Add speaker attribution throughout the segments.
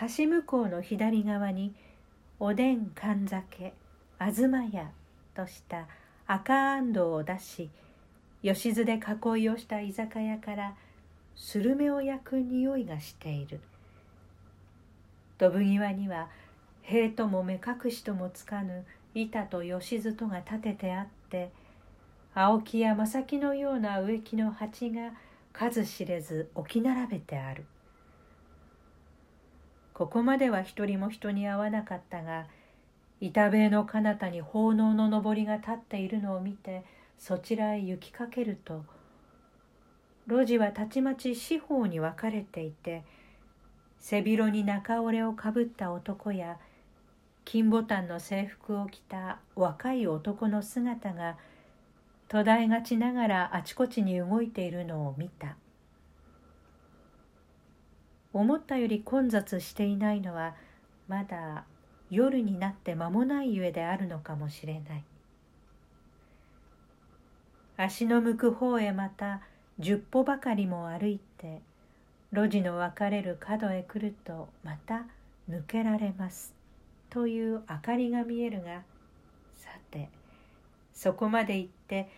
Speaker 1: 橋向こうの左側におでん缶酒東屋とした赤あんどを出し吉津で囲いをした居酒屋からスルメを焼く匂いがしている。ドブ際には塀とも目隠しともつかぬ板と吉津とが立ててあって青木や正木のような植木の鉢が数知れず置き並べてある。ここまでは一人も人に会わなかったが板塀の彼方に奉納のぼりが立っているのを見てそちらへ行きかけると路地はたちまち四方に分かれていて背広に中折れをかぶった男や金ボタンの制服を着た若い男の姿が途絶えがちながらあちこちに動いているのを見た。思ったより混雑していないのはまだ夜になって間もないゆえであるのかもしれない。足の向く方へまた十歩ばかりも歩いて路地の分かれる角へ来るとまた抜けられます。という明かりが見えるがさてそこまで行って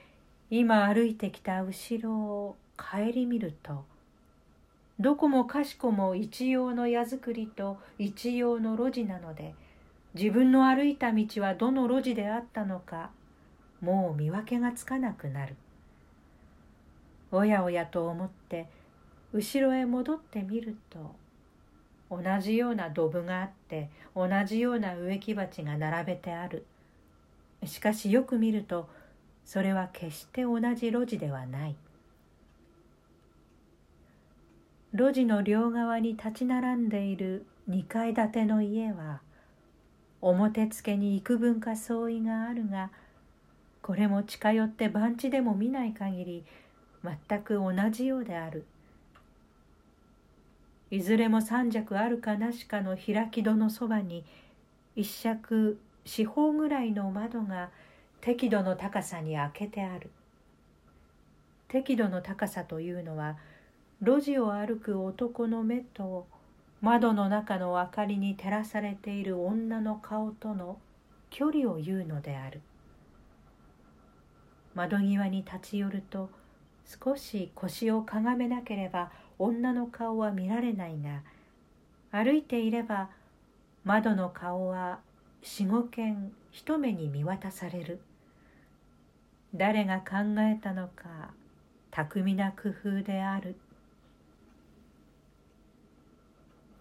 Speaker 1: 今歩いてきた後ろを顧みるとどこもかしこも一様の矢作りと一様の路地なので自分の歩いた道はどの路地であったのかもう見分けがつかなくなる。おやおやと思って後ろへ戻ってみると同じようなドブがあって同じような植木鉢が並べてある。しかしよく見るとそれは決して同じ路地ではない。路地の両側に立ち並んでいる2階建ての家は表付けに幾分か相違があるがこれも近寄って番地でも見ない限り全く同じようである。いずれも三尺あるかなしかの開き戸のそばに一尺四方ぐらいの窓が適度の高さに開けてある。適度の高さというのは路地を歩く男の目と窓の中の明かりに照らされている女の顔との距離を言うのである。窓際に立ち寄ると少し腰をかがめなければ女の顔は見られないが歩いていれば窓の顔は四五軒一目に見渡される。誰が考えたのか巧みな工夫である。